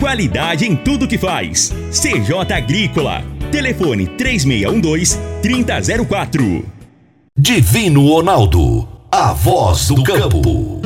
Qualidade em tudo que faz. CJ Agrícola. Telefone 3612-3004. Divino Ronaldo. A voz do campo.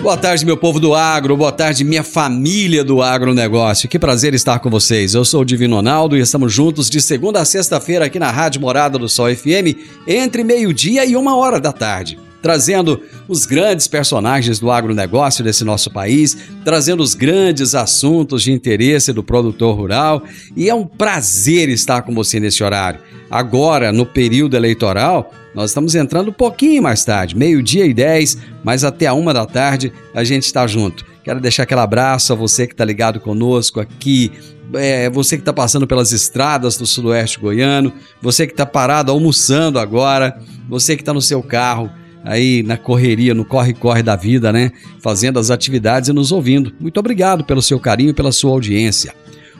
Boa tarde, meu povo do agro, boa tarde, minha família do agronegócio. Que prazer estar com vocês. Eu sou o Divino Ronaldo e estamos juntos de segunda a sexta-feira aqui na Rádio Morada do Sol FM, entre meio-dia e uma hora da tarde trazendo os grandes personagens do agronegócio desse nosso país, trazendo os grandes assuntos de interesse do produtor rural. E é um prazer estar com você nesse horário. Agora, no período eleitoral, nós estamos entrando um pouquinho mais tarde, meio-dia e dez, mas até a uma da tarde a gente está junto. Quero deixar aquele abraço a você que está ligado conosco aqui, é, você que está passando pelas estradas do sudoeste goiano, você que está parado almoçando agora, você que está no seu carro, aí na correria, no corre-corre da vida, né? Fazendo as atividades e nos ouvindo. Muito obrigado pelo seu carinho e pela sua audiência.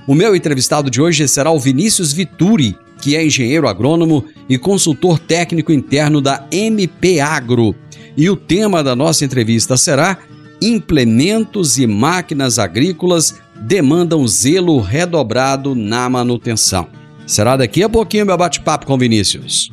O meu entrevistado de hoje será o Vinícius Vituri, que é engenheiro agrônomo e consultor técnico interno da MP Agro. E o tema da nossa entrevista será Implementos e máquinas agrícolas demandam zelo redobrado na manutenção. Será daqui a pouquinho meu bate-papo com Vinícius.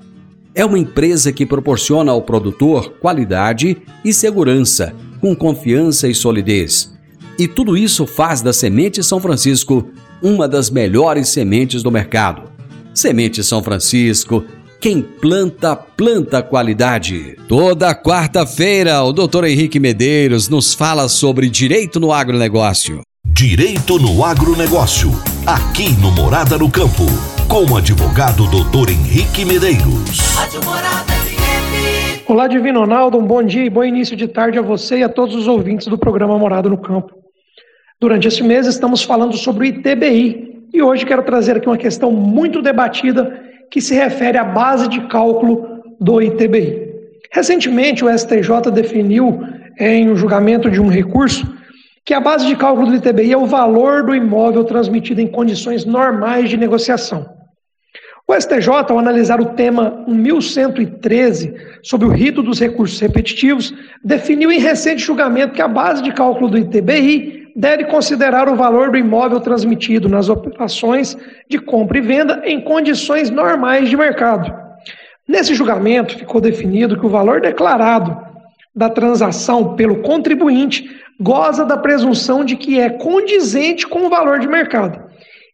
É uma empresa que proporciona ao produtor qualidade e segurança, com confiança e solidez. E tudo isso faz da Semente São Francisco uma das melhores sementes do mercado. Semente São Francisco, quem planta, planta qualidade. Toda quarta-feira, o Dr. Henrique Medeiros nos fala sobre direito no agronegócio. Direito no agronegócio, aqui no Morada no Campo com o advogado doutor Henrique Medeiros. Olá, Divino Ronaldo, um bom dia e bom início de tarde a você e a todos os ouvintes do programa Morada no Campo. Durante este mês estamos falando sobre o ITBI e hoje quero trazer aqui uma questão muito debatida que se refere à base de cálculo do ITBI. Recentemente, o STJ definiu, em um julgamento de um recurso, que a base de cálculo do ITBI é o valor do imóvel transmitido em condições normais de negociação. O STJ, ao analisar o tema 1113 sobre o rito dos recursos repetitivos, definiu em recente julgamento que a base de cálculo do ITBI deve considerar o valor do imóvel transmitido nas operações de compra e venda em condições normais de mercado. Nesse julgamento, ficou definido que o valor declarado da transação pelo contribuinte goza da presunção de que é condizente com o valor de mercado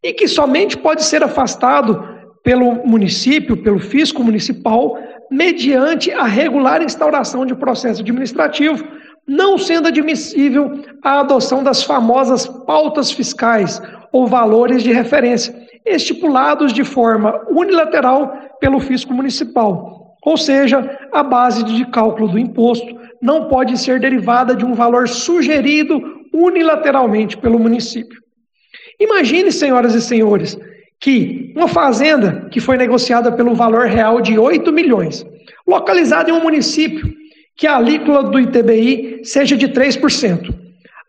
e que somente pode ser afastado pelo município, pelo fisco municipal, mediante a regular instauração de processo administrativo, não sendo admissível a adoção das famosas pautas fiscais ou valores de referência, estipulados de forma unilateral pelo fisco municipal. Ou seja, a base de cálculo do imposto não pode ser derivada de um valor sugerido unilateralmente pelo município. Imagine, senhoras e senhores, que uma fazenda que foi negociada pelo valor real de 8 milhões, localizada em um município que a alíquota do ITBI seja de 3%.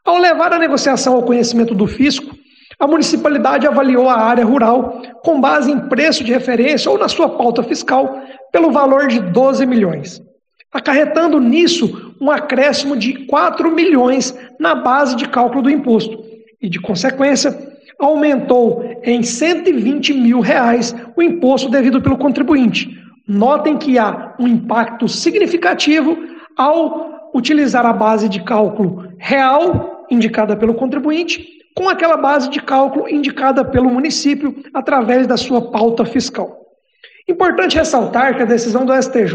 Ao levar a negociação ao conhecimento do fisco, a municipalidade avaliou a área rural com base em preço de referência ou na sua pauta fiscal pelo valor de 12 milhões, acarretando nisso um acréscimo de 4 milhões na base de cálculo do imposto e, de consequência, aumentou em 120 mil reais o imposto devido pelo contribuinte. Notem que há um impacto significativo ao utilizar a base de cálculo real indicada pelo contribuinte com aquela base de cálculo indicada pelo município através da sua pauta fiscal. Importante ressaltar que a decisão do STJ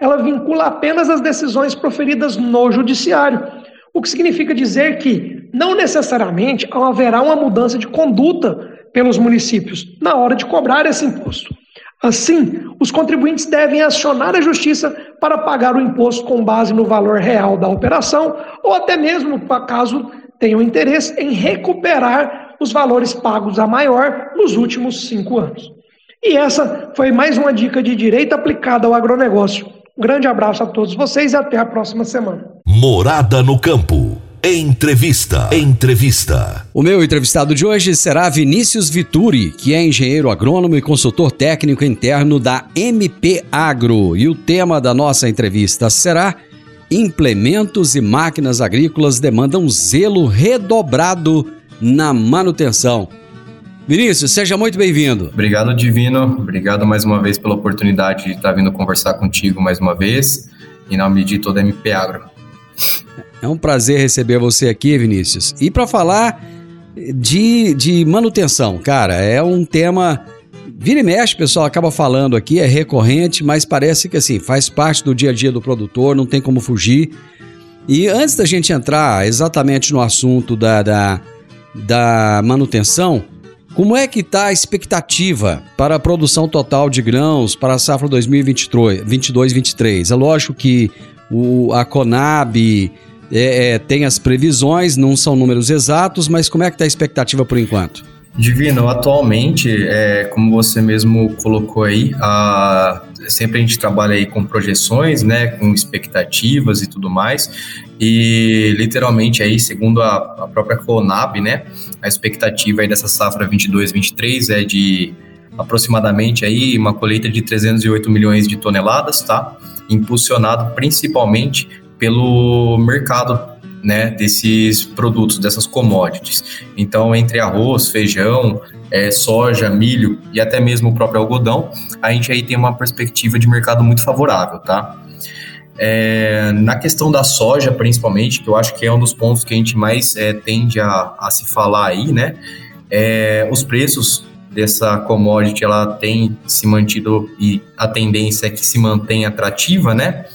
ela vincula apenas as decisões proferidas no judiciário, o que significa dizer que não necessariamente haverá uma mudança de conduta pelos municípios na hora de cobrar esse imposto. Assim, os contribuintes devem acionar a justiça para pagar o imposto com base no valor real da operação ou até mesmo, caso tenham interesse, em recuperar os valores pagos a maior nos últimos cinco anos. E essa foi mais uma dica de direito aplicada ao agronegócio. Um grande abraço a todos vocês e até a próxima semana. Morada no Campo. Entrevista. Entrevista. O meu entrevistado de hoje será Vinícius Vituri, que é engenheiro agrônomo e consultor técnico interno da MP Agro. E o tema da nossa entrevista será Implementos e máquinas agrícolas demandam zelo redobrado na manutenção. Vinícius, seja muito bem-vindo. Obrigado, Divino. Obrigado mais uma vez pela oportunidade de estar vindo conversar contigo mais uma vez, em nome de toda a MP Agro. É um prazer receber você aqui, Vinícius. E para falar de, de manutenção, cara, é um tema. Vira e mexe, pessoal acaba falando aqui, é recorrente, mas parece que assim, faz parte do dia a dia do produtor, não tem como fugir. E antes da gente entrar exatamente no assunto da, da, da manutenção, como é que está a expectativa para a produção total de grãos para a safra 2022-23? É lógico que o, a Conab é, é, tem as previsões, não são números exatos, mas como é que está a expectativa por enquanto? Divino, atualmente, é, como você mesmo colocou aí, a, sempre a gente trabalha aí com projeções, né, com expectativas e tudo mais, e literalmente aí, segundo a, a própria Conab, né, a expectativa aí dessa safra 22-23 é de aproximadamente aí uma colheita de 308 milhões de toneladas, tá? Impulsionado principalmente pelo mercado né, desses produtos, dessas commodities. Então, entre arroz, feijão, é, soja, milho e até mesmo o próprio algodão, a gente aí tem uma perspectiva de mercado muito favorável, tá? É, na questão da soja, principalmente, que eu acho que é um dos pontos que a gente mais é, tende a, a, se falar aí, né? É, os preços dessa commodity ela tem se mantido e a tendência é que se mantenha atrativa, né?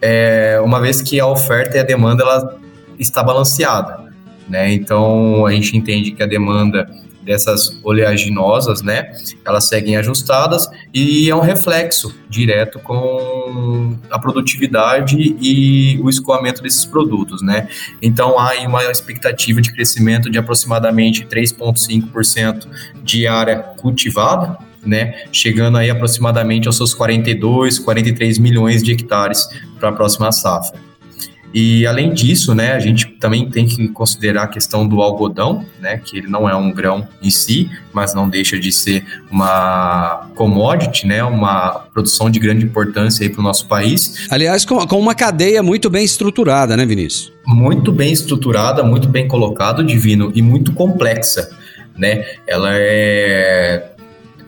É, uma vez que a oferta e a demanda ela está balanceada, né? Então a gente entende que a demanda dessas oleaginosas, né? Elas seguem ajustadas e é um reflexo direto com a produtividade e o escoamento desses produtos, né? Então há uma expectativa de crescimento de aproximadamente 3,5% de área cultivada, né? Chegando aí aproximadamente aos seus 42, 43 milhões de hectares para a próxima safra. E além disso, né, a gente também tem que considerar a questão do algodão, né, que ele não é um grão em si, mas não deixa de ser uma commodity, né, uma produção de grande importância aí para o nosso país. Aliás, com, com uma cadeia muito bem estruturada, né, Vinícius? Muito bem estruturada, muito bem colocado, Divino, e muito complexa, né? Ela é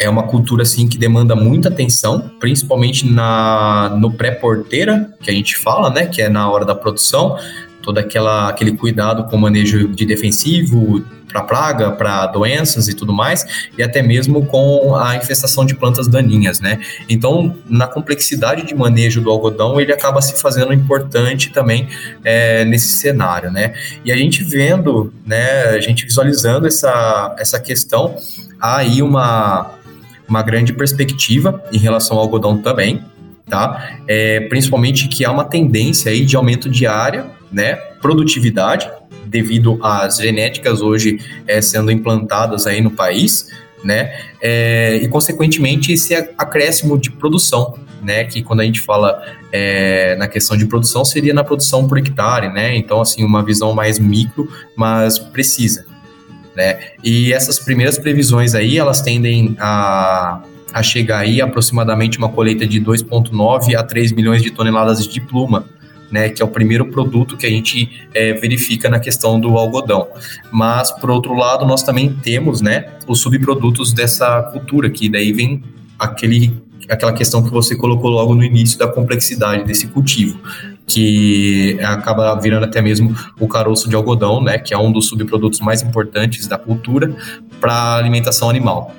é uma cultura assim que demanda muita atenção, principalmente na no pré-porteira, que a gente fala, né, que é na hora da produção, todo aquela, aquele cuidado com o manejo de defensivo para praga, para doenças e tudo mais, e até mesmo com a infestação de plantas daninhas, né? Então, na complexidade de manejo do algodão, ele acaba se fazendo importante também é, nesse cenário, né? E a gente vendo, né, a gente visualizando essa, essa questão, há aí uma uma grande perspectiva em relação ao algodão também, tá? É, principalmente que há uma tendência aí de aumento de área, né? Produtividade, devido às genéticas hoje é, sendo implantadas aí no país, né? É, e consequentemente esse acréscimo de produção, né? Que quando a gente fala é, na questão de produção, seria na produção por hectare, né? Então, assim, uma visão mais micro, mas precisa. Né? E essas primeiras previsões aí, elas tendem a, a chegar aí aproximadamente uma colheita de 2,9 a 3 milhões de toneladas de pluma, né, que é o primeiro produto que a gente é, verifica na questão do algodão. Mas, por outro lado, nós também temos né, os subprodutos dessa cultura, que daí vem aquele, aquela questão que você colocou logo no início da complexidade desse cultivo, que acaba virando até mesmo o caroço de algodão, né, que é um dos subprodutos mais importantes da cultura para a alimentação animal.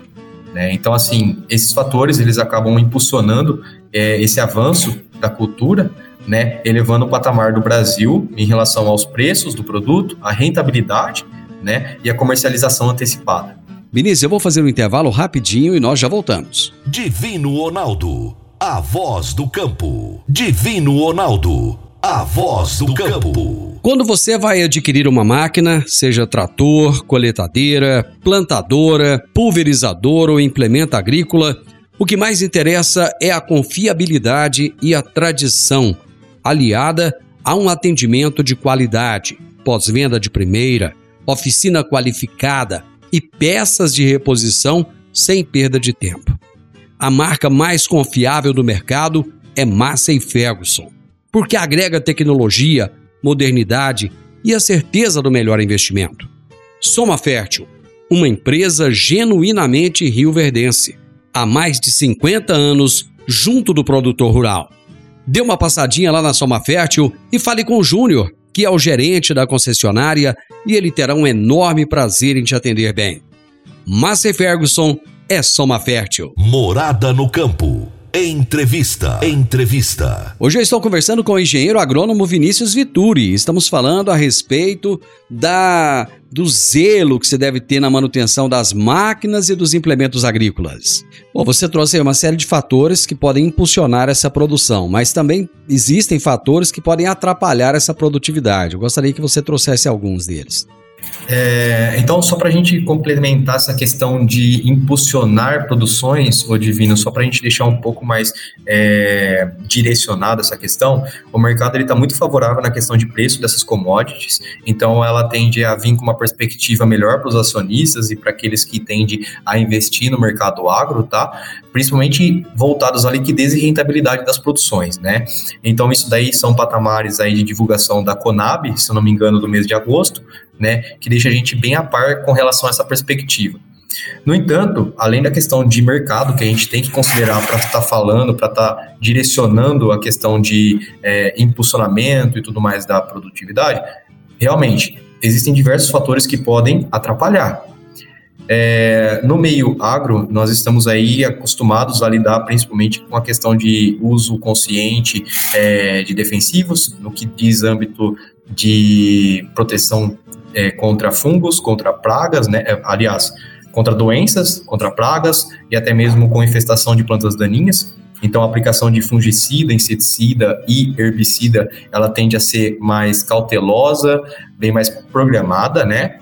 Né? Então, assim, esses fatores eles acabam impulsionando é, esse avanço da cultura né, elevando o patamar do Brasil em relação aos preços do produto, a rentabilidade, né, e a comercialização antecipada. Vinícius, eu vou fazer um intervalo rapidinho e nós já voltamos. Divino Ronaldo, a voz do campo. Divino Ronaldo, a voz do campo. Quando você vai adquirir uma máquina, seja trator, coletadeira, plantadora, pulverizador ou implemento agrícola, o que mais interessa é a confiabilidade e a tradição aliada a um atendimento de qualidade, pós-venda de primeira, oficina qualificada e peças de reposição sem perda de tempo. A marca mais confiável do mercado é Massey Ferguson, porque agrega tecnologia, modernidade e a certeza do melhor investimento. Soma Fértil, uma empresa genuinamente rioverdense, há mais de 50 anos junto do produtor rural Dê uma passadinha lá na Soma Fértil e fale com o Júnior, que é o gerente da concessionária, e ele terá um enorme prazer em te atender bem. Márcia Ferguson é Soma Fértil. Morada no campo. Entrevista. Entrevista. Hoje eu estou conversando com o engenheiro agrônomo Vinícius Vituri. Estamos falando a respeito da do zelo que você deve ter na manutenção das máquinas e dos implementos agrícolas. Bom, você trouxe aí uma série de fatores que podem impulsionar essa produção, mas também existem fatores que podem atrapalhar essa produtividade. Eu gostaria que você trouxesse alguns deles. É, então, só para a gente complementar essa questão de impulsionar produções, o Divino, só para a gente deixar um pouco mais é, direcionada essa questão, o mercado está muito favorável na questão de preço dessas commodities, então ela tende a vir com uma perspectiva melhor para os acionistas e para aqueles que tendem a investir no mercado agro, tá? Principalmente voltados à liquidez e rentabilidade das produções, né? Então, isso daí são patamares aí de divulgação da Conab, se eu não me engano, do mês de agosto, né, que deixa a gente bem a par com relação a essa perspectiva. No entanto, além da questão de mercado que a gente tem que considerar para estar tá falando, para estar tá direcionando a questão de é, impulsionamento e tudo mais da produtividade, realmente existem diversos fatores que podem atrapalhar. É, no meio agro, nós estamos aí acostumados a lidar principalmente com a questão de uso consciente é, de defensivos, no que diz âmbito de proteção é, contra fungos, contra pragas, né? É, aliás, contra doenças, contra pragas e até mesmo com infestação de plantas daninhas. Então, a aplicação de fungicida, inseticida e herbicida, ela tende a ser mais cautelosa, bem mais programada, né?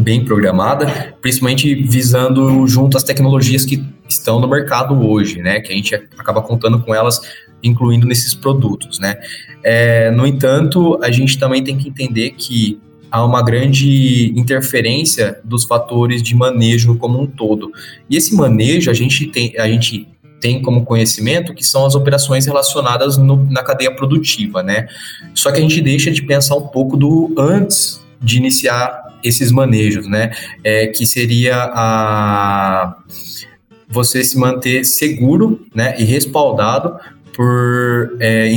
Bem programada, principalmente visando junto às tecnologias que estão no mercado hoje, né? Que a gente acaba contando com elas, incluindo nesses produtos, né? É, no entanto, a gente também tem que entender que há uma grande interferência dos fatores de manejo como um todo. E esse manejo a gente tem, a gente tem como conhecimento que são as operações relacionadas no, na cadeia produtiva, né? Só que a gente deixa de pensar um pouco do antes de iniciar esses manejos, né? É, que seria a você se manter seguro, né, e respaldado por é,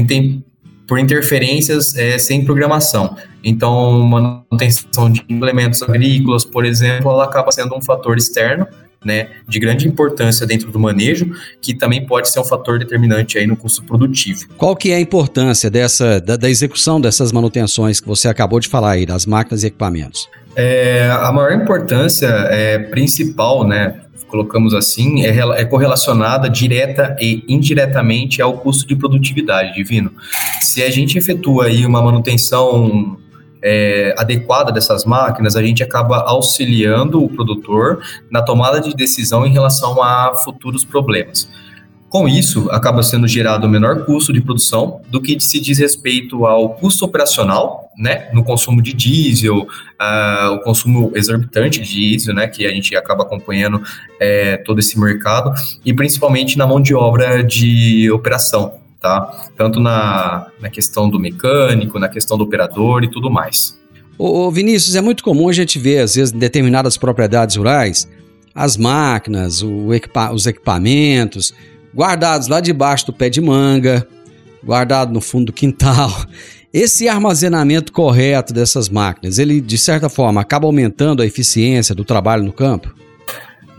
por interferências é, sem programação. Então, manutenção de implementos agrícolas, por exemplo, ela acaba sendo um fator externo, né, de grande importância dentro do manejo, que também pode ser um fator determinante aí no custo produtivo. Qual que é a importância dessa da, da execução dessas manutenções que você acabou de falar aí, das máquinas e equipamentos? É, a maior importância é, principal, né, colocamos assim, é, é correlacionada direta e indiretamente ao custo de produtividade, Divino. Se a gente efetua aí uma manutenção é, adequada dessas máquinas, a gente acaba auxiliando o produtor na tomada de decisão em relação a futuros problemas. Com isso, acaba sendo gerado menor custo de produção do que se diz respeito ao custo operacional, né, no consumo de diesel, uh, o consumo exorbitante de diesel, né, que a gente acaba acompanhando é, todo esse mercado, e principalmente na mão de obra de operação, tá? Tanto na, na questão do mecânico, na questão do operador e tudo mais. Ô, Vinícius, é muito comum a gente ver, às vezes, em determinadas propriedades rurais, as máquinas, equipa os equipamentos, guardados lá debaixo do pé de manga, guardado no fundo do quintal. Esse armazenamento correto dessas máquinas, ele de certa forma acaba aumentando a eficiência do trabalho no campo?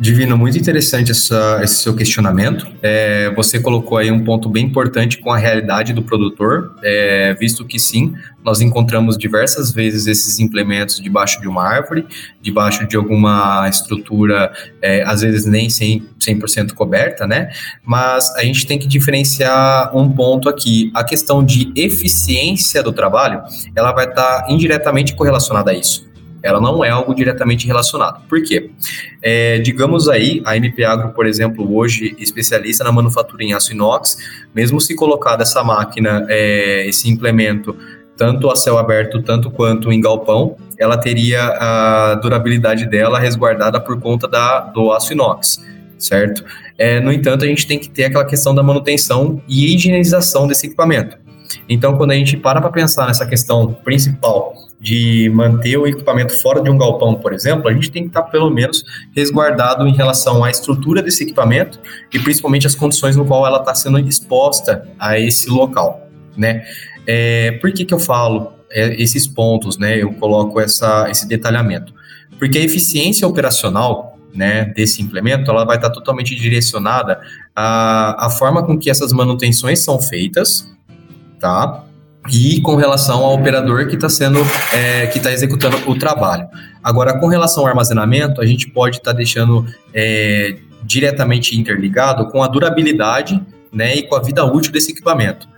Divino, muito interessante essa, esse seu questionamento. É, você colocou aí um ponto bem importante com a realidade do produtor, é, visto que sim, nós encontramos diversas vezes esses implementos debaixo de uma árvore, debaixo de alguma estrutura, é, às vezes nem 100%, 100 coberta, né? Mas a gente tem que diferenciar um ponto aqui. A questão de eficiência do trabalho, ela vai estar indiretamente correlacionada a isso ela não é algo diretamente relacionado. Por quê? É, digamos aí, a MP Agro, por exemplo, hoje especialista na manufatura em aço inox, mesmo se colocar dessa máquina, é, esse implemento, tanto a céu aberto, tanto quanto em galpão, ela teria a durabilidade dela resguardada por conta da, do aço inox, certo? É, no entanto, a gente tem que ter aquela questão da manutenção e higienização desse equipamento. Então, quando a gente para para pensar nessa questão principal de manter o equipamento fora de um galpão, por exemplo, a gente tem que estar pelo menos resguardado em relação à estrutura desse equipamento e principalmente as condições no qual ela está sendo exposta a esse local, né? É, por que, que eu falo é, esses pontos, né? Eu coloco essa, esse detalhamento. Porque a eficiência operacional né, desse implemento, ela vai estar totalmente direcionada à, à forma com que essas manutenções são feitas, tá? E com relação ao operador que está sendo é, que está executando o trabalho. Agora, com relação ao armazenamento, a gente pode estar tá deixando é, diretamente interligado com a durabilidade né, e com a vida útil desse equipamento.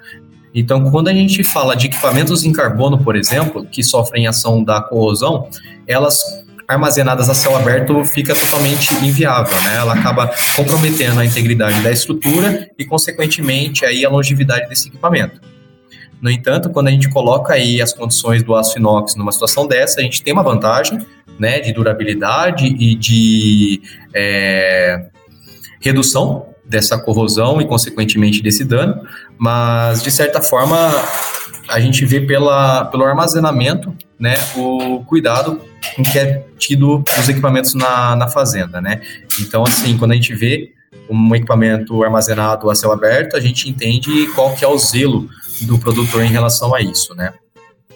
Então, quando a gente fala de equipamentos em carbono, por exemplo, que sofrem ação da corrosão, elas armazenadas a céu aberto fica totalmente inviável, né? Ela acaba comprometendo a integridade da estrutura e, consequentemente, aí a longevidade desse equipamento. No entanto, quando a gente coloca aí as condições do aço inox numa situação dessa, a gente tem uma vantagem né, de durabilidade e de é, redução dessa corrosão e, consequentemente, desse dano, mas, de certa forma, a gente vê pela, pelo armazenamento né, o cuidado com que é tido os equipamentos na, na fazenda. Né? Então, assim, quando a gente vê um equipamento armazenado a céu aberto, a gente entende qual que é o zelo do produtor em relação a isso, né?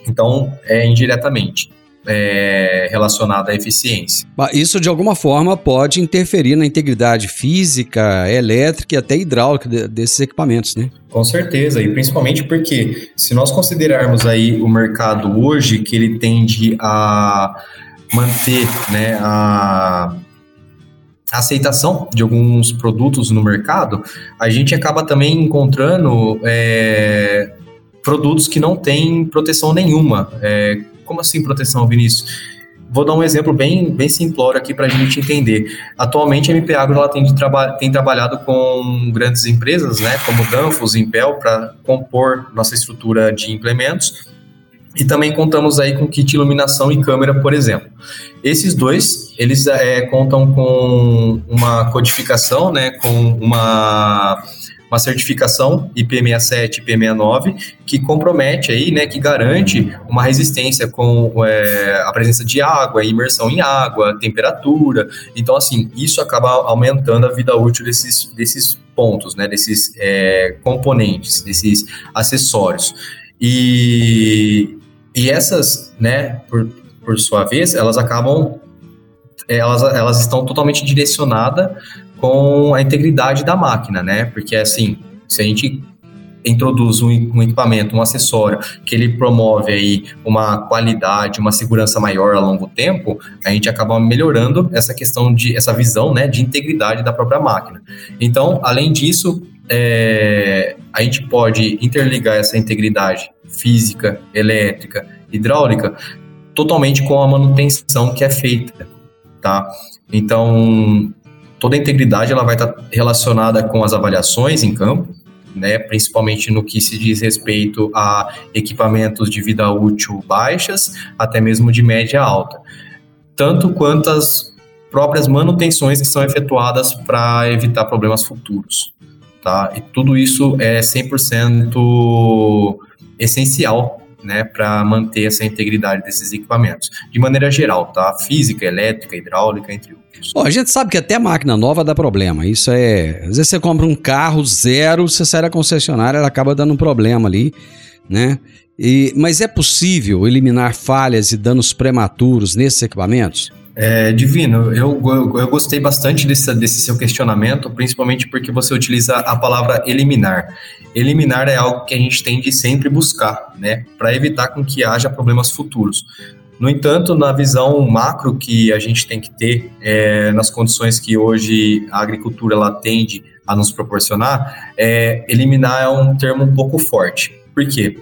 Então, é indiretamente é, relacionado à eficiência. Isso, de alguma forma, pode interferir na integridade física, elétrica e até hidráulica desses equipamentos, né? Com certeza, e principalmente porque se nós considerarmos aí o mercado hoje, que ele tende a manter né, a aceitação de alguns produtos no mercado, a gente acaba também encontrando é, produtos que não têm proteção nenhuma. É, como assim proteção, Vinícius? Vou dar um exemplo bem, bem simplório aqui para a gente entender. Atualmente, a MP Agro ela tem, traba tem trabalhado com grandes empresas, né, como Danfoss, Impel, para compor nossa estrutura de implementos e também contamos aí com kit iluminação e câmera, por exemplo. Esses dois, eles é, contam com uma codificação, né, com uma, uma certificação IP67 IP69 que compromete aí, né, que garante uma resistência com é, a presença de água, imersão em água, temperatura. Então, assim, isso acaba aumentando a vida útil desses, desses pontos, né, desses é, componentes, desses acessórios. E e essas, né, por, por sua vez, elas acabam, elas, elas estão totalmente direcionadas com a integridade da máquina, né? Porque assim, se a gente introduz um, um, equipamento, um acessório que ele promove aí uma qualidade, uma segurança maior a longo tempo, a gente acaba melhorando essa questão de essa visão, né, de integridade da própria máquina. Então, além disso, é, a gente pode interligar essa integridade física, elétrica, hidráulica, totalmente com a manutenção que é feita, tá? Então, toda a integridade ela vai estar relacionada com as avaliações em campo, né, principalmente no que se diz respeito a equipamentos de vida útil baixas, até mesmo de média alta, tanto quanto as próprias manutenções que são efetuadas para evitar problemas futuros, tá? E tudo isso é 100% essencial né, para manter essa integridade desses equipamentos. De maneira geral, tá? Física, elétrica, hidráulica, entre outros. Bom, a gente sabe que até máquina nova dá problema. Isso é. Às vezes você compra um carro zero, você sai da concessionária, ela acaba dando um problema ali, né? E, mas é possível eliminar falhas e danos prematuros nesses equipamentos? É, Divino, eu, eu, eu, gostei bastante desse, desse seu questionamento, principalmente porque você utiliza a palavra eliminar. Eliminar é algo que a gente tem de sempre buscar, né, para evitar com que haja problemas futuros. No entanto, na visão macro que a gente tem que ter, é, nas condições que hoje a agricultura ela tende a nos proporcionar, é, eliminar é um termo um pouco forte. Por quê?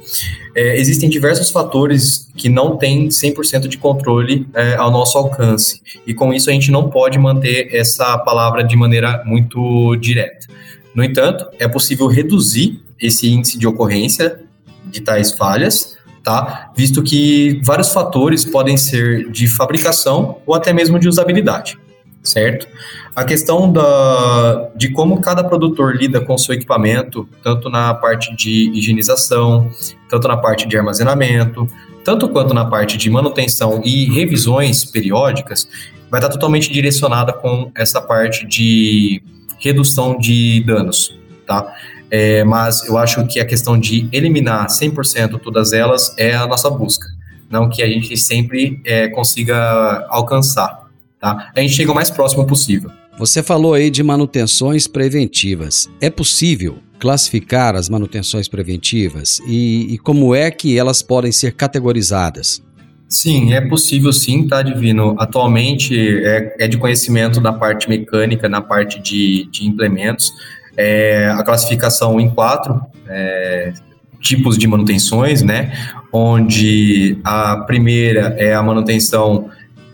É, existem diversos fatores que não têm 100% de controle é, ao nosso alcance, e com isso a gente não pode manter essa palavra de maneira muito direta. No entanto, é possível reduzir esse índice de ocorrência de tais falhas, tá? Visto que vários fatores podem ser de fabricação ou até mesmo de usabilidade certo? A questão da, de como cada produtor lida com o seu equipamento, tanto na parte de higienização, tanto na parte de armazenamento, tanto quanto na parte de manutenção e revisões periódicas, vai estar totalmente direcionada com essa parte de redução de danos, tá? É, mas eu acho que a questão de eliminar 100% todas elas é a nossa busca, não que a gente sempre é, consiga alcançar. Tá? A gente chega o mais próximo possível. Você falou aí de manutenções preventivas. É possível classificar as manutenções preventivas e, e como é que elas podem ser categorizadas? Sim, é possível sim, tá, Divino? Atualmente é, é de conhecimento da parte mecânica, na parte de, de implementos, é, a classificação em quatro é, tipos de manutenções, né? Onde a primeira é a manutenção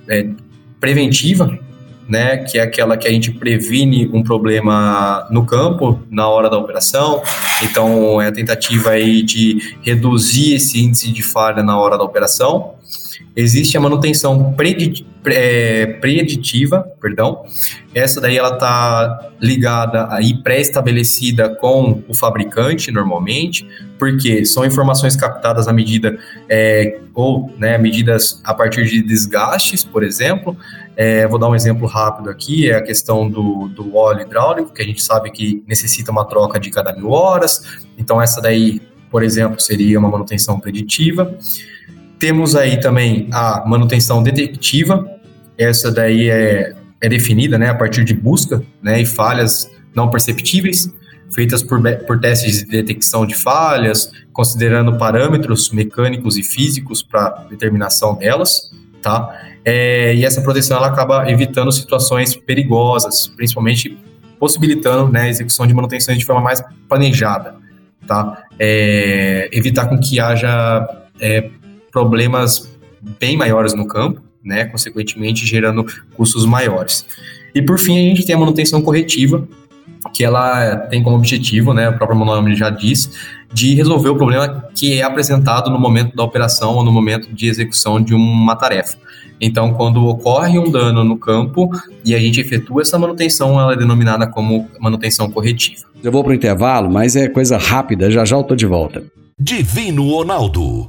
é, preventiva, né, que é aquela que a gente previne um problema no campo na hora da operação. Então, é a tentativa aí de reduzir esse índice de falha na hora da operação. Existe a manutenção é, preditiva, perdão. Essa daí ela está ligada aí pré-estabelecida com o fabricante normalmente, porque são informações captadas à medida é, ou né, medidas a partir de desgastes, por exemplo. É, vou dar um exemplo rápido aqui, é a questão do, do óleo hidráulico, que a gente sabe que necessita uma troca de cada mil horas. Então essa daí, por exemplo, seria uma manutenção preditiva. Temos aí também a manutenção detectiva, essa daí é, é definida né, a partir de busca né, e falhas não perceptíveis, feitas por, por testes de detecção de falhas, considerando parâmetros mecânicos e físicos para determinação delas, tá? É, e essa proteção ela acaba evitando situações perigosas, principalmente possibilitando né, a execução de manutenções de forma mais planejada, tá? É, evitar com que haja é, problemas bem maiores no campo, né, consequentemente gerando custos maiores. E por fim, a gente tem a manutenção corretiva, que ela tem como objetivo, né, o próprio nome já diz, de resolver o problema que é apresentado no momento da operação ou no momento de execução de uma tarefa. Então, quando ocorre um dano no campo e a gente efetua essa manutenção, ela é denominada como manutenção corretiva. Eu vou para o intervalo, mas é coisa rápida, já já eu tô de volta. Divino Ronaldo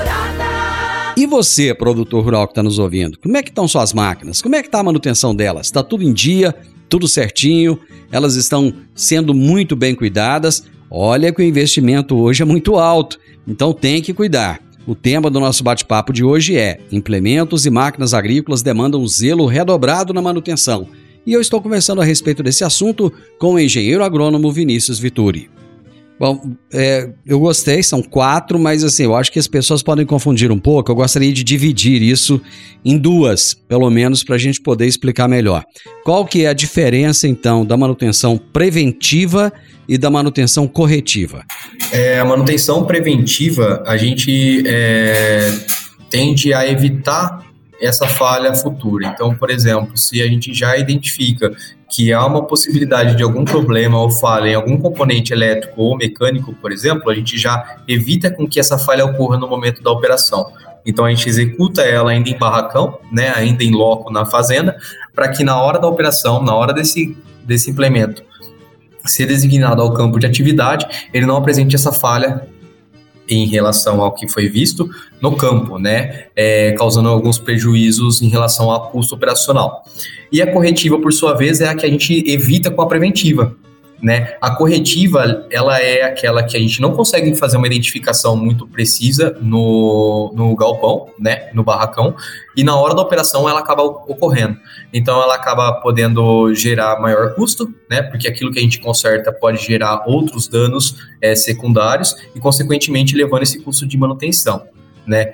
E você, produtor rural que está nos ouvindo, como é que estão suas máquinas? Como é que está a manutenção delas? Está tudo em dia? Tudo certinho? Elas estão sendo muito bem cuidadas? Olha que o investimento hoje é muito alto, então tem que cuidar. O tema do nosso bate-papo de hoje é: Implementos e máquinas agrícolas demandam zelo redobrado na manutenção. E eu estou conversando a respeito desse assunto com o engenheiro agrônomo Vinícius Vituri. Bom, é, eu gostei, são quatro, mas assim, eu acho que as pessoas podem confundir um pouco. Eu gostaria de dividir isso em duas, pelo menos, para a gente poder explicar melhor. Qual que é a diferença, então, da manutenção preventiva e da manutenção corretiva? É, a manutenção preventiva, a gente é, tende a evitar essa falha futura. Então, por exemplo, se a gente já identifica que há uma possibilidade de algum problema ou falha em algum componente elétrico ou mecânico, por exemplo, a gente já evita com que essa falha ocorra no momento da operação. Então a gente executa ela ainda em barracão, né, ainda em loco na fazenda, para que na hora da operação, na hora desse, desse implemento ser designado ao campo de atividade, ele não apresente essa falha em relação ao que foi visto no campo, né, é, causando alguns prejuízos em relação ao custo operacional. E a corretiva, por sua vez, é a que a gente evita com a preventiva, né? A corretiva, ela é aquela que a gente não consegue fazer uma identificação muito precisa no, no galpão, né, no barracão, e na hora da operação ela acaba ocorrendo. Então ela acaba podendo gerar maior custo, né, porque aquilo que a gente conserta pode gerar outros danos é, secundários e, consequentemente, levando esse custo de manutenção, né.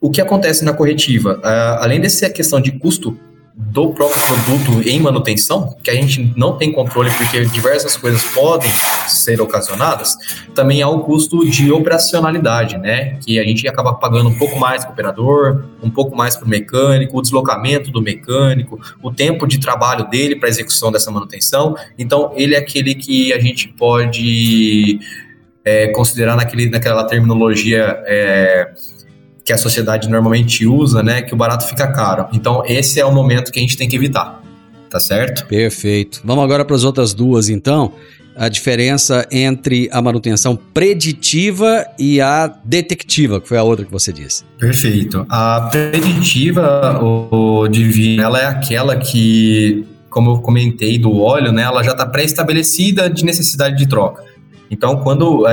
O que acontece na corretiva? Uh, além dessa questão de custo do próprio produto em manutenção, que a gente não tem controle porque diversas coisas podem ser ocasionadas, também há o custo de operacionalidade, né? Que a gente acaba pagando um pouco mais para o operador, um pouco mais para o mecânico, o deslocamento do mecânico, o tempo de trabalho dele para execução dessa manutenção. Então, ele é aquele que a gente pode é, considerar naquele, naquela terminologia. É, que a sociedade normalmente usa, né? Que o barato fica caro. Então, esse é o momento que a gente tem que evitar. Tá certo? Perfeito. Vamos agora para as outras duas, então. A diferença entre a manutenção preditiva e a detectiva, que foi a outra que você disse. Perfeito. A preditiva, o, o Divino, ela é aquela que, como eu comentei do óleo, né? Ela já está pré-estabelecida de necessidade de troca. Então, quando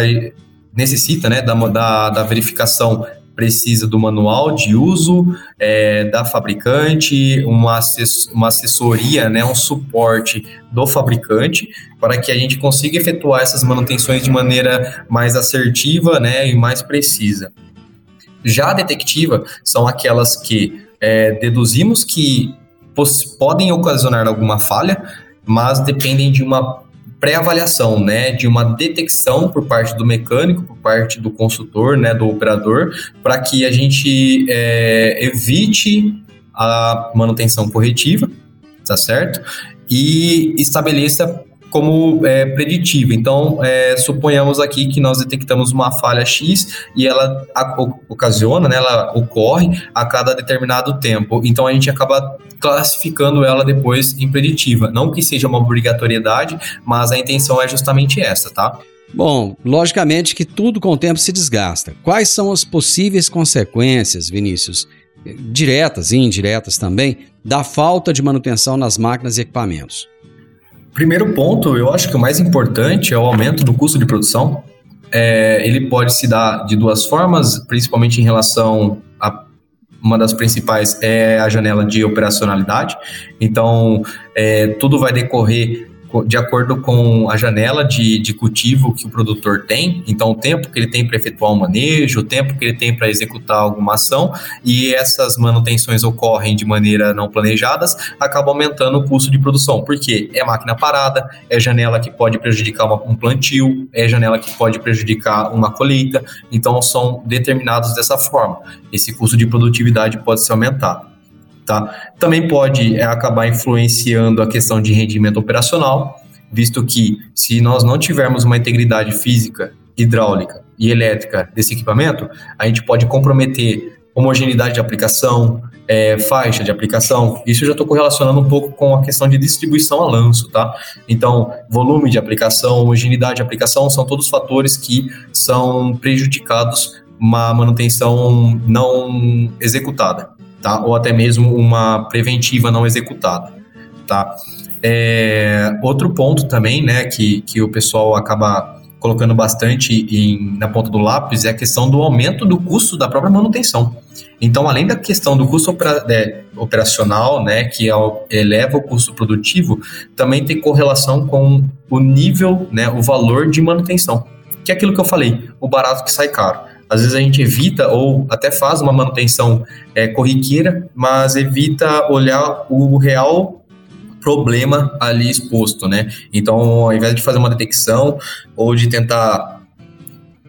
necessita né, da, da, da verificação precisa do manual de uso é, da fabricante, uma, assess uma assessoria, né, um suporte do fabricante, para que a gente consiga efetuar essas manutenções de maneira mais assertiva né, e mais precisa. Já a detectiva são aquelas que é, deduzimos que podem ocasionar alguma falha, mas dependem de uma pré-avaliação, né, de uma detecção por parte do mecânico, por parte do consultor, né, do operador, para que a gente é, evite a manutenção corretiva, tá certo? E estabeleça como é, preditiva. Então, é, suponhamos aqui que nós detectamos uma falha X e ela ocasiona, né, ela ocorre a cada determinado tempo. Então, a gente acaba classificando ela depois em preditiva. Não que seja uma obrigatoriedade, mas a intenção é justamente essa, tá? Bom, logicamente que tudo com o tempo se desgasta. Quais são as possíveis consequências, Vinícius, diretas e indiretas também, da falta de manutenção nas máquinas e equipamentos? Primeiro ponto, eu acho que o mais importante é o aumento do custo de produção. É, ele pode se dar de duas formas, principalmente em relação a uma das principais é a janela de operacionalidade. Então, é, tudo vai decorrer de acordo com a janela de, de cultivo que o produtor tem, então o tempo que ele tem para efetuar um manejo, o tempo que ele tem para executar alguma ação, e essas manutenções ocorrem de maneira não planejadas, acaba aumentando o custo de produção, porque é máquina parada, é janela que pode prejudicar uma, um plantio, é janela que pode prejudicar uma colheita, então são determinados dessa forma. Esse custo de produtividade pode ser aumentado. Tá? Também pode é, acabar influenciando a questão de rendimento operacional, visto que se nós não tivermos uma integridade física, hidráulica e elétrica desse equipamento, a gente pode comprometer homogeneidade de aplicação, é, faixa de aplicação. Isso eu já estou correlacionando um pouco com a questão de distribuição a lanço, tá? Então, volume de aplicação, homogeneidade de aplicação são todos fatores que são prejudicados uma manutenção não executada, tá? Ou até mesmo uma preventiva não executada, tá? É, outro ponto também, né, que, que o pessoal acaba colocando bastante em, na ponta do lápis é a questão do aumento do custo da própria manutenção. Então, além da questão do custo é, operacional, né, que eleva o custo produtivo, também tem correlação com o nível, né, o valor de manutenção, que é aquilo que eu falei, o barato que sai caro. Às vezes a gente evita ou até faz uma manutenção é, corriqueira, mas evita olhar o real problema ali exposto, né? Então, ao invés de fazer uma detecção ou de tentar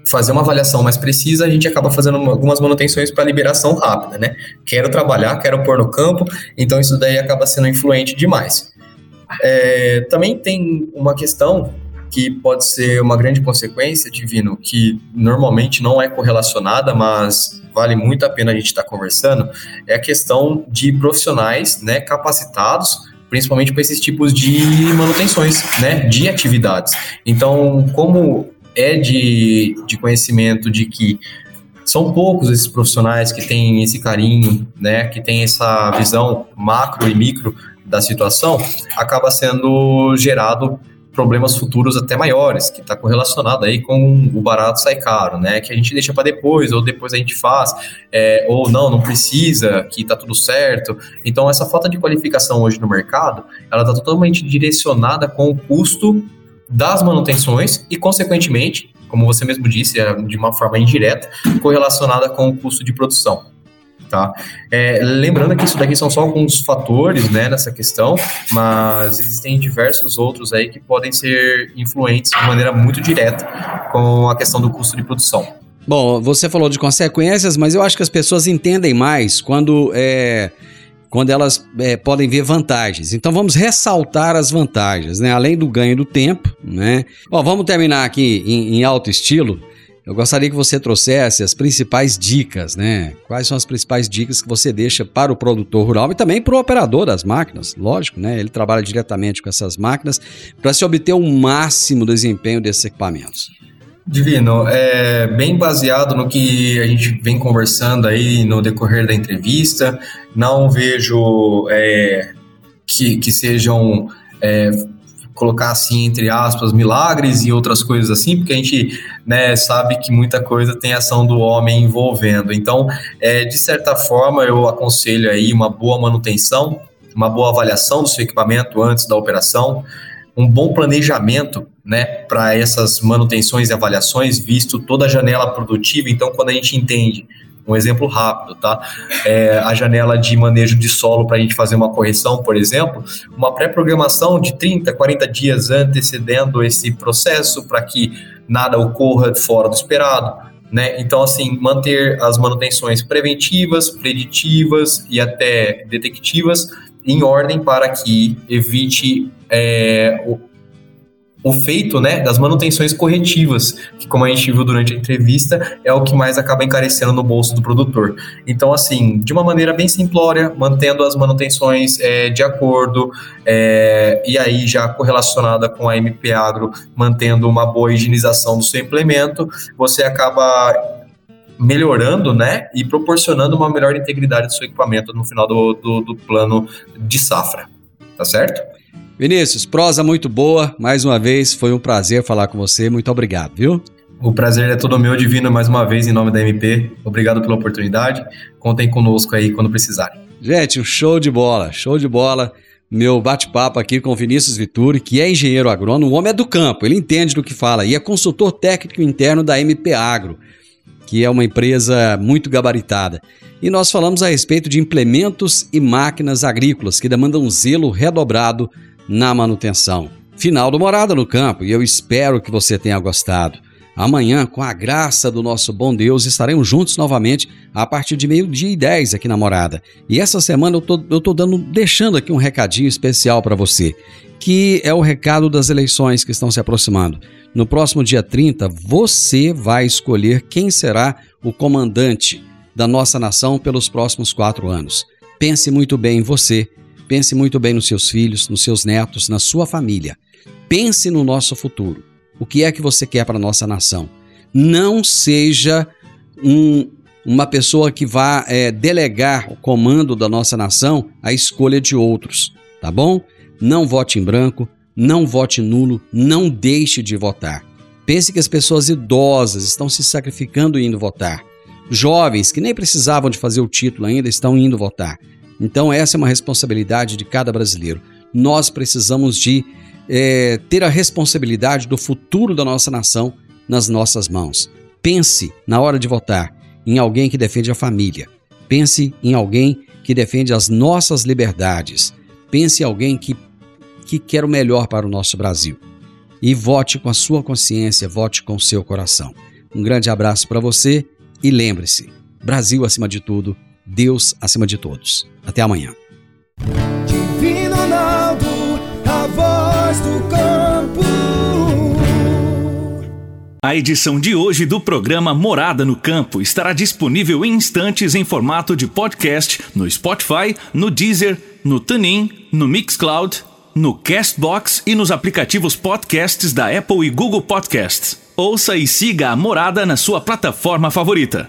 fazer uma avaliação mais precisa, a gente acaba fazendo algumas manutenções para liberação rápida, né? Quero trabalhar, quero pôr no campo, então isso daí acaba sendo influente demais. É, também tem uma questão que pode ser uma grande consequência, Divino, que normalmente não é correlacionada, mas vale muito a pena a gente estar tá conversando, é a questão de profissionais né, capacitados principalmente para esses tipos de manutenções, né, de atividades. Então, como é de, de conhecimento de que são poucos esses profissionais que têm esse carinho, né, que têm essa visão macro e micro da situação, acaba sendo gerado problemas futuros até maiores, que está correlacionado aí com o barato sai caro, né? Que a gente deixa para depois, ou depois a gente faz, é, ou não, não precisa, que está tudo certo. Então, essa falta de qualificação hoje no mercado, ela está totalmente direcionada com o custo das manutenções e, consequentemente, como você mesmo disse, é, de uma forma indireta, correlacionada com o custo de produção. Tá? É, lembrando que isso daqui são só alguns fatores né, nessa questão, mas existem diversos outros aí que podem ser influentes de maneira muito direta com a questão do custo de produção. Bom, você falou de consequências, mas eu acho que as pessoas entendem mais quando é, quando elas é, podem ver vantagens. Então vamos ressaltar as vantagens, né? Além do ganho do tempo, né? Bom, vamos terminar aqui em, em alto estilo. Eu gostaria que você trouxesse as principais dicas, né? Quais são as principais dicas que você deixa para o produtor rural e também para o operador das máquinas, lógico, né? Ele trabalha diretamente com essas máquinas para se obter o máximo desempenho desses equipamentos. Divino, é bem baseado no que a gente vem conversando aí no decorrer da entrevista. Não vejo é, que, que sejam é, colocar assim, entre aspas, milagres e outras coisas assim, porque a gente né, sabe que muita coisa tem ação do homem envolvendo. Então, é, de certa forma, eu aconselho aí uma boa manutenção, uma boa avaliação do seu equipamento antes da operação, um bom planejamento né, para essas manutenções e avaliações, visto toda a janela produtiva. Então, quando a gente entende um exemplo rápido, tá? É, a janela de manejo de solo para a gente fazer uma correção, por exemplo, uma pré-programação de 30, 40 dias antecedendo esse processo para que nada ocorra fora do esperado. Né? Então, assim, manter as manutenções preventivas, preditivas e até detectivas em ordem para que evite é, feito né, das manutenções corretivas, que como a gente viu durante a entrevista, é o que mais acaba encarecendo no bolso do produtor. Então, assim, de uma maneira bem simplória, mantendo as manutenções é, de acordo, é, e aí já correlacionada com a MP Agro, mantendo uma boa higienização do seu implemento, você acaba melhorando, né, e proporcionando uma melhor integridade do seu equipamento no final do, do, do plano de safra, tá certo? Vinícius, prosa muito boa. Mais uma vez, foi um prazer falar com você. Muito obrigado, viu? O prazer é todo meu, Divino, mais uma vez, em nome da MP. Obrigado pela oportunidade. Contem conosco aí quando precisarem. Gente, um show de bola, show de bola. Meu bate-papo aqui com o Vinícius Vituri, que é engenheiro agrônomo, o homem é do campo, ele entende do que fala e é consultor técnico interno da MP Agro, que é uma empresa muito gabaritada. E nós falamos a respeito de implementos e máquinas agrícolas que demandam um zelo redobrado na manutenção. Final do Morada no Campo e eu espero que você tenha gostado. Amanhã, com a graça do nosso bom Deus, estaremos juntos novamente a partir de meio-dia e 10 aqui na Morada. E essa semana eu tô, eu tô dando, deixando aqui um recadinho especial para você, que é o recado das eleições que estão se aproximando. No próximo dia 30, você vai escolher quem será o comandante da nossa nação pelos próximos quatro anos. Pense muito bem em você, pense muito bem nos seus filhos, nos seus netos, na sua família. Pense no nosso futuro. O que é que você quer para a nossa nação? Não seja um, uma pessoa que vá é, delegar o comando da nossa nação à escolha de outros, tá bom? Não vote em branco, não vote nulo, não deixe de votar. Pense que as pessoas idosas estão se sacrificando indo votar. Jovens que nem precisavam de fazer o título ainda estão indo votar. Então, essa é uma responsabilidade de cada brasileiro. Nós precisamos de é, ter a responsabilidade do futuro da nossa nação nas nossas mãos. Pense, na hora de votar, em alguém que defende a família. Pense em alguém que defende as nossas liberdades. Pense em alguém que, que quer o melhor para o nosso Brasil. E vote com a sua consciência, vote com o seu coração. Um grande abraço para você e lembre-se: Brasil acima de tudo, Deus acima de todos. Até amanhã. Divino Ronaldo, a voz do campo. A edição de hoje do programa Morada no Campo estará disponível em instantes em formato de podcast no Spotify, no Deezer, no TuneIn, no Mixcloud, no Castbox e nos aplicativos podcasts da Apple e Google Podcasts. Ouça e siga a Morada na sua plataforma favorita.